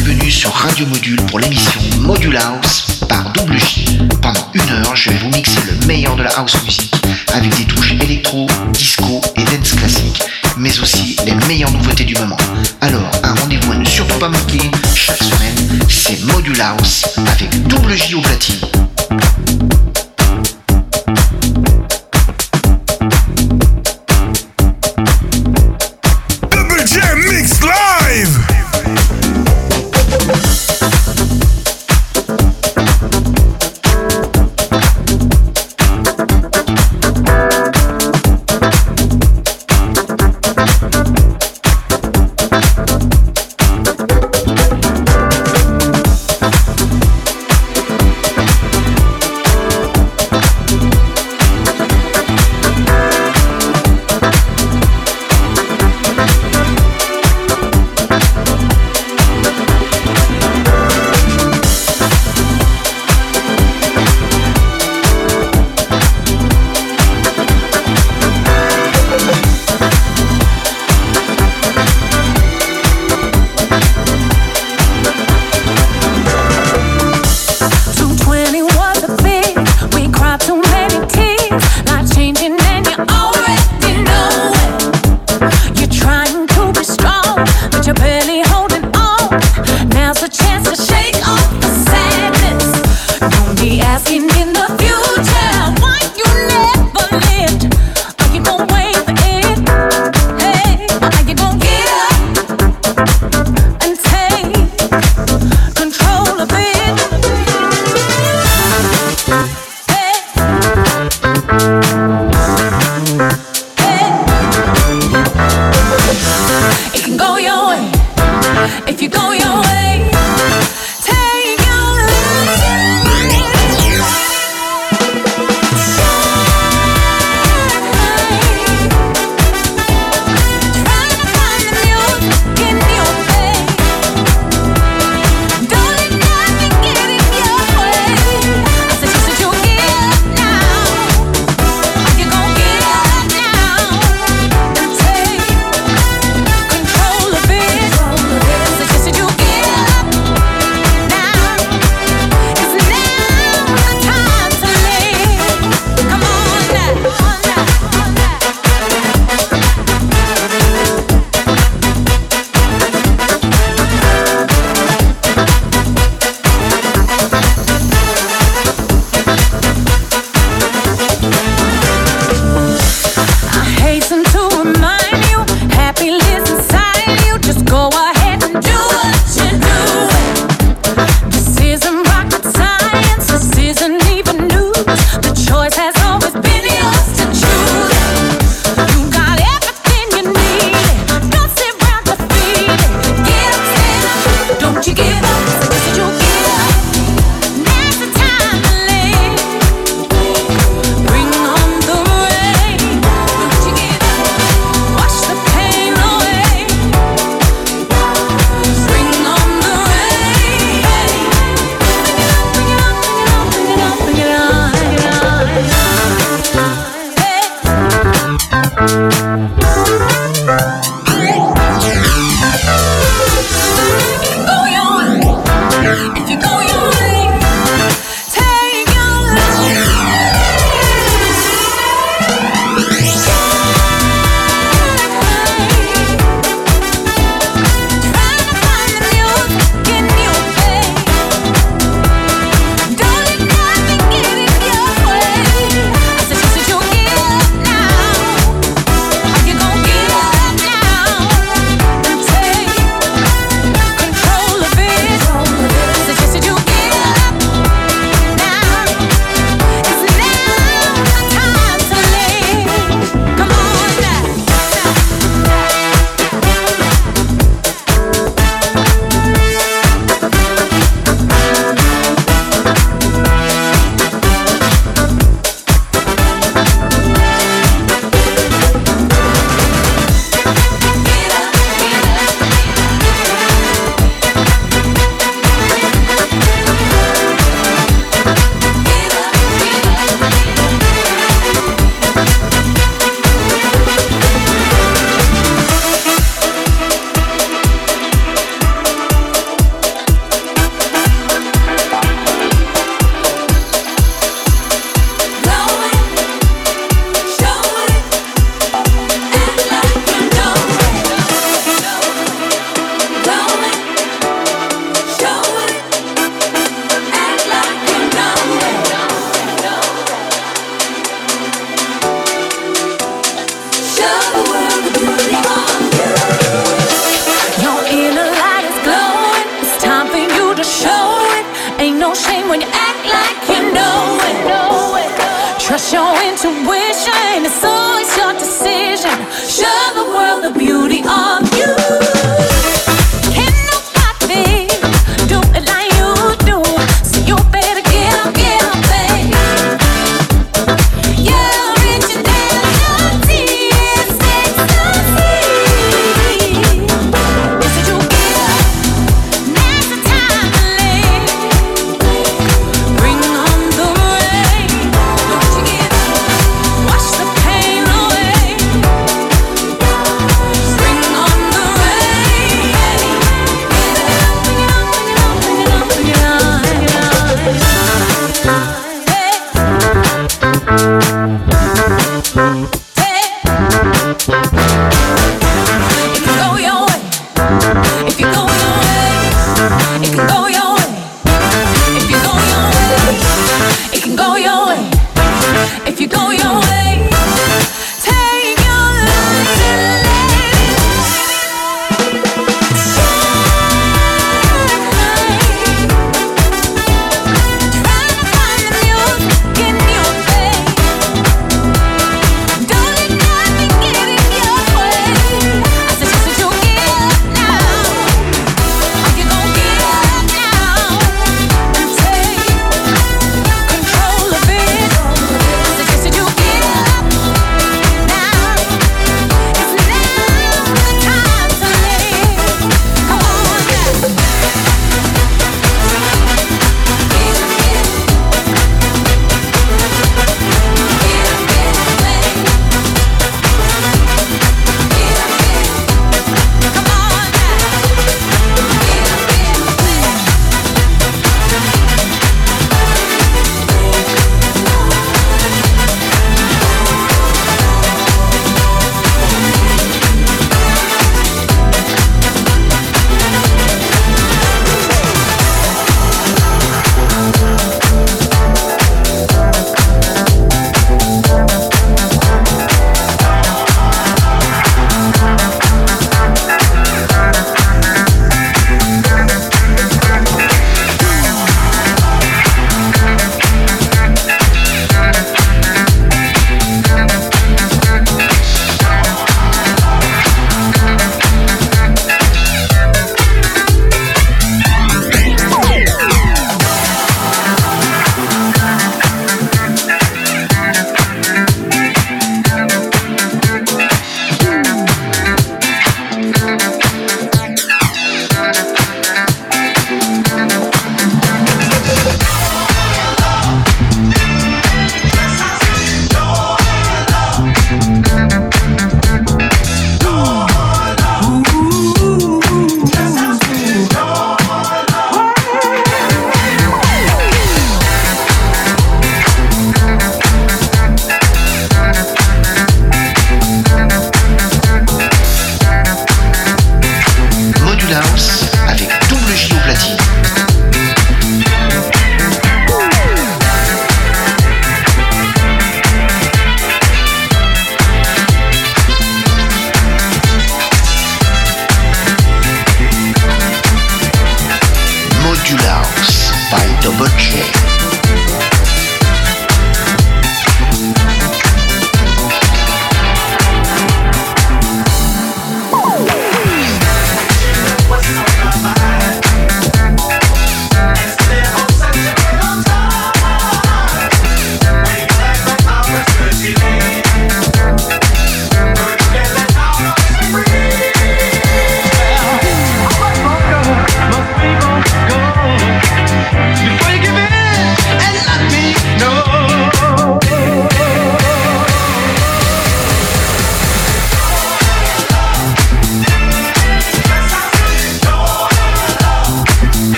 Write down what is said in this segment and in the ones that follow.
bienvenue sur Radio Module pour l'émission Module House par Double J. Pendant une heure, je vais vous mixer le meilleur de la house music avec des touches électro, disco et dance classique, mais aussi les meilleures nouveautés du moment. Alors, un rendez-vous à ne surtout pas manquer chaque semaine, c'est Module House avec Double J au platine.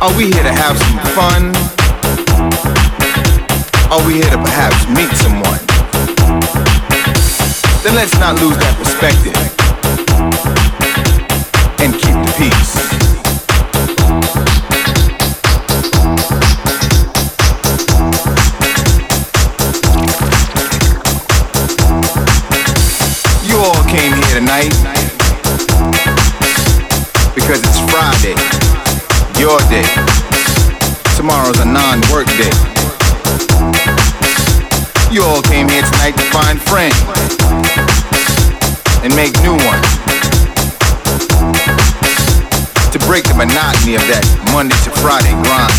Are we here to have some fun? Are we here to perhaps meet someone? Then let's not lose that perspective and keep the peace. You all came here tonight day. Tomorrow's a non work day. You all came here tonight to find friends and make new ones. To break the monotony of that Monday to Friday grind.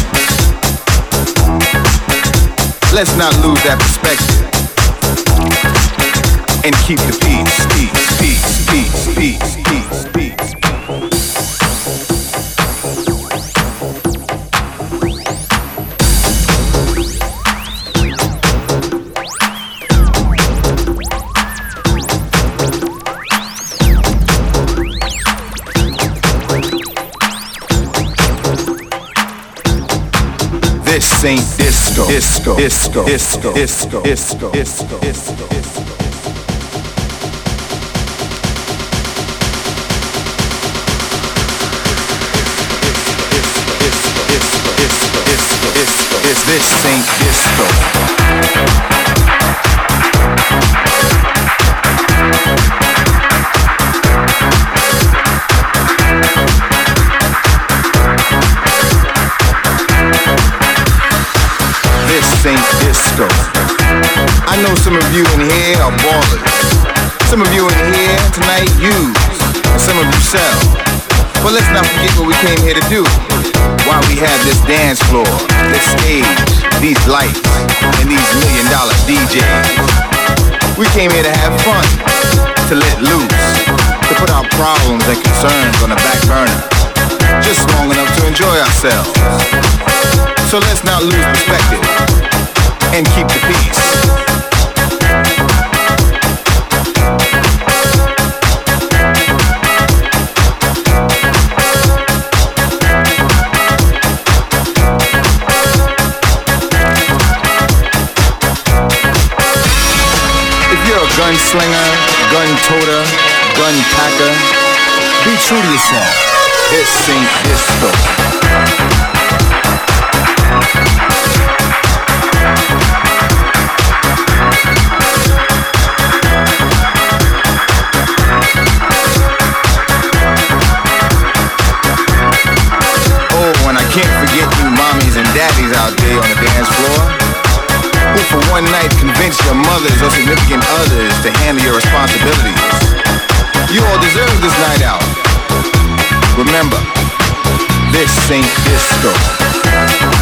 Let's not lose that perspective and keep the peace, peace, peace, peace, peace. This ain't disco. Disco. Disco. Disco. Disco. Disco. Disco. Disco. Disco. disco, disco, disco. This ain't disco. I know some of you in here are ballers. Some of you in here tonight use, and some of you sell. But let's not forget what we came here to do. Why we have this dance floor, this stage, these lights, and these million dollar DJs. We came here to have fun, to let loose, to put our problems and concerns on the back burner. Just long enough to enjoy ourselves. So let's not lose perspective and keep the peace. Gunslinger, gun toter, gun packer. Be true to yourself. This ain't disco. Oh, and I can't forget you mommies and daddies out there on the dance floor who for one night convinced your mothers or significant others to handle your responsibilities. You all deserve this night out. Remember, this ain't disco.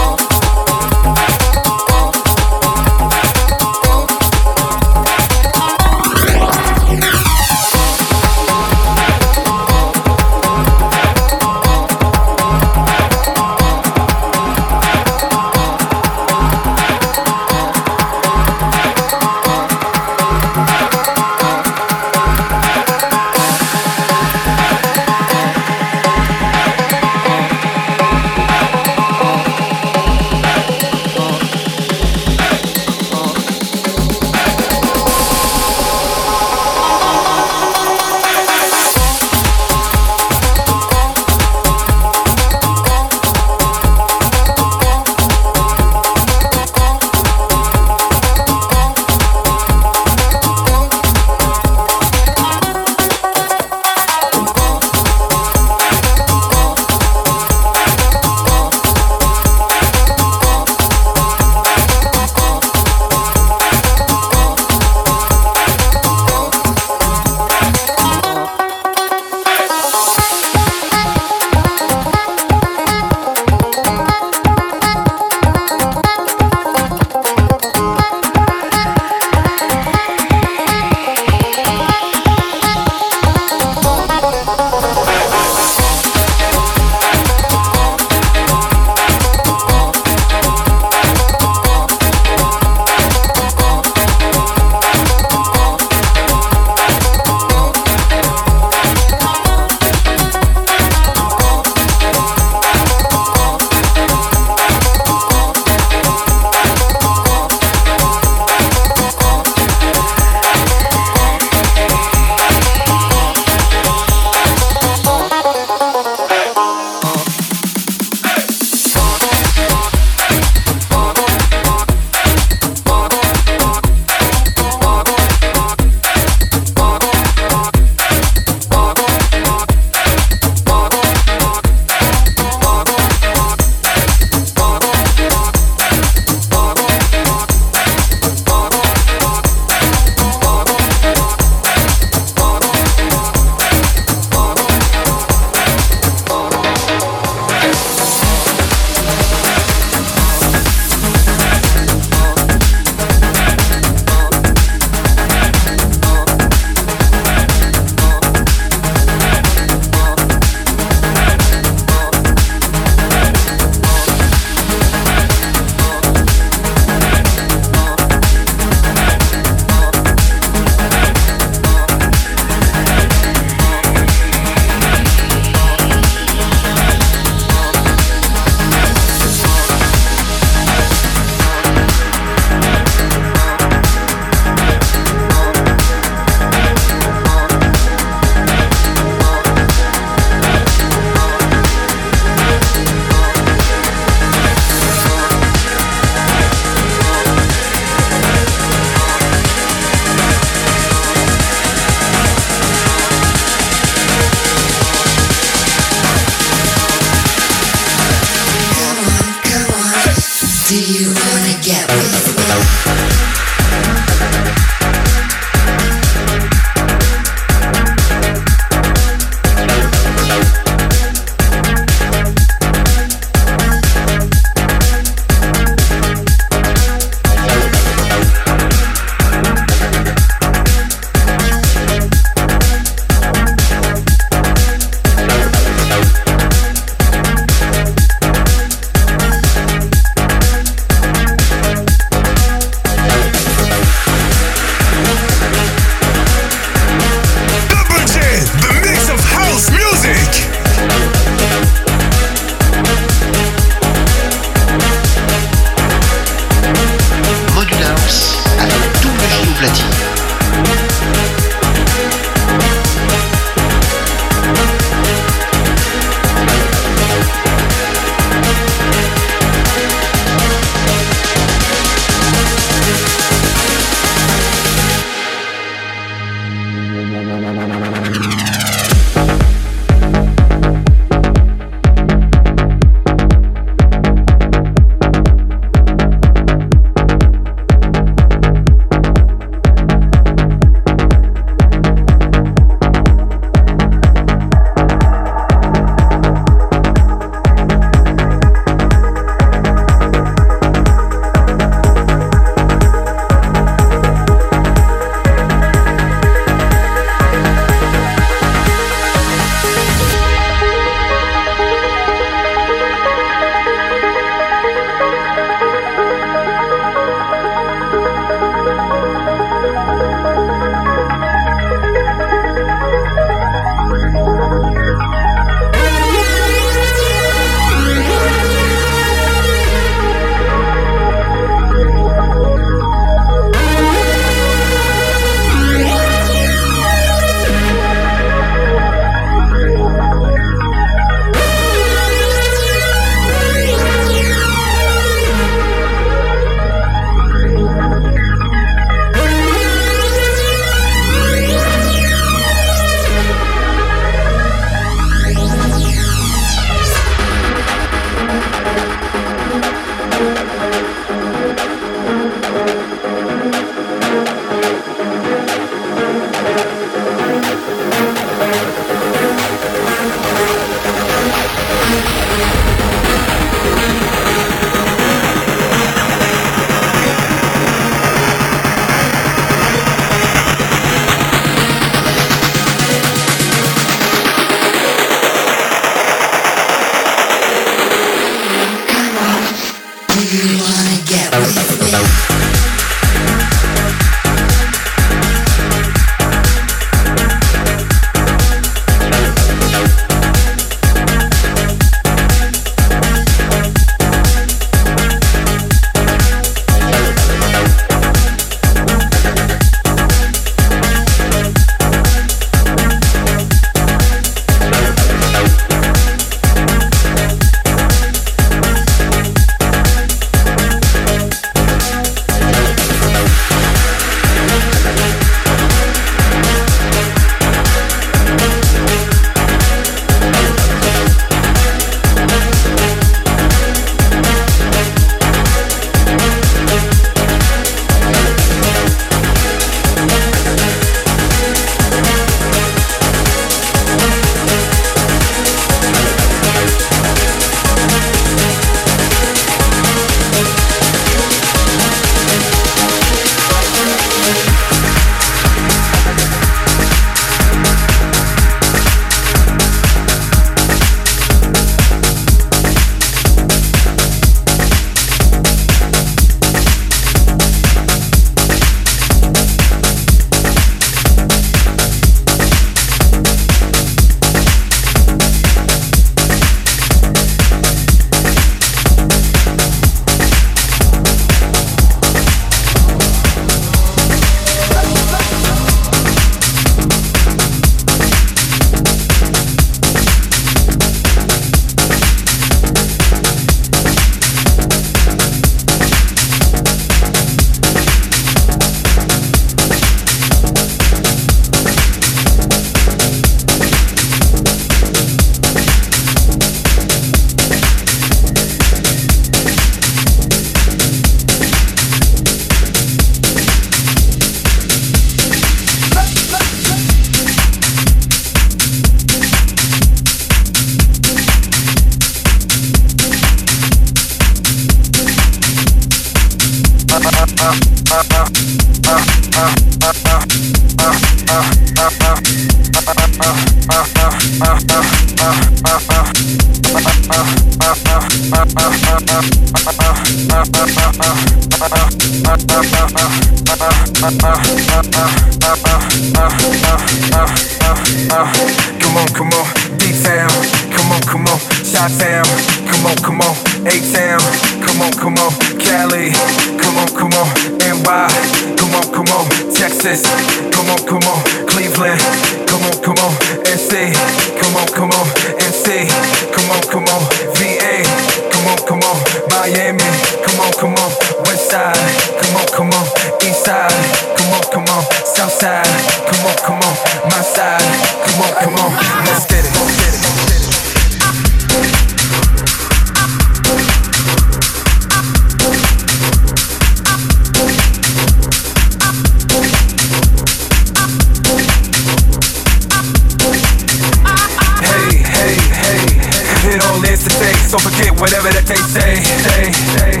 Say,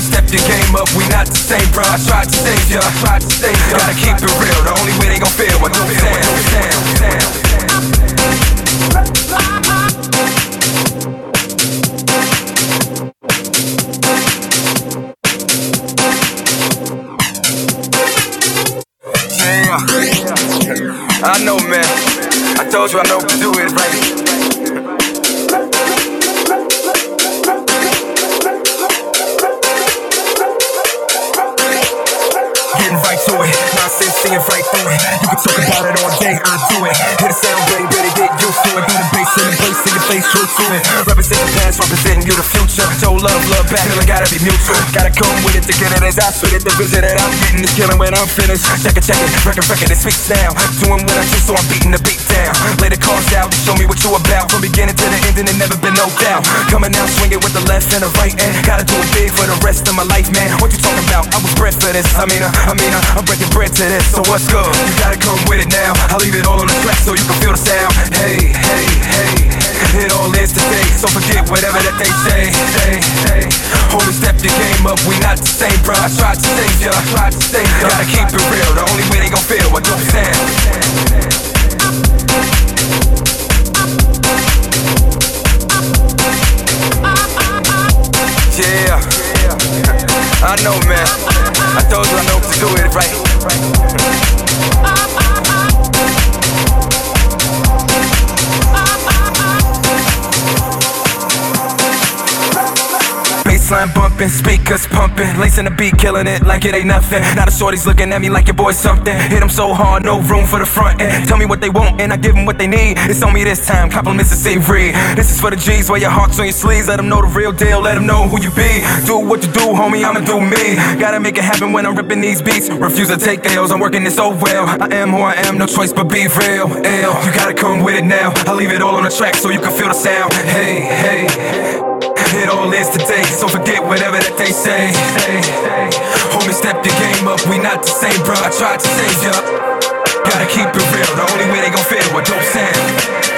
step your game up, we not the same, bro. I tried to save ya, tried to save ya. Gotta keep it real, the only way they gon' feel what don't sound. I know, man. I told you I know through it. You can talk about it all day, I do it. Hear the sound, baby, better get used to it. Do the bass in the your face, true to it. Represent the past, representing you the future. Show love, love back, feeling gotta be mutual. Gotta come with it to get it as I spit it. The vision that I'm getting is killing when I'm finished. Check it, check it, record, record, it speaks now. Doing what I do, so I'm beating the beat down. Lay the cards out, show me what you about. From beginning to the end, and it never been no doubt. Coming out swinging with the left and the right, and gotta do it big for the rest of my life, man. What you talking about? I was bred for this. I mean, uh, I mean, uh, I'm breaking bread to this. So what's good? You gotta come with it now. I'll leave it all on the track so you can feel the sound. Hey, hey, hey. It all is today, so forget whatever that they say. Homie, step your game up, we not the same, bro. I tried to save ya, I tried to save ya. Gotta keep it real, the only way they gon' feel what don't sound. Yeah, I know, man. I told you I know to do it right. Baseline bumping, speakers pumping, lacing the beat, killing it like it ain't nothing. Now the shorties looking at me like your boy something. Hit them so hard, no room for the front end. Tell me what they want, and I give them what they need. It's on me this time, compliments to read. This is for the G's, wear your hearts on your sleeves. Let them know the real deal, let them know who you be. Do what you do, homie, I'ma do me. Gotta make it happen when I'm ripping these beats. Refuse to take L's, I'm working it so well. I am who I am, no choice but be real. L, you gotta come with it now. I'll leave it all on the track so you can feel the sound. Hey, hey. It all is today, so forget whatever that they say. Hey, Homie, step your game up, we not the same, bro. I tried to save ya. Gotta keep it real, the only way they gon' feel what don't sound.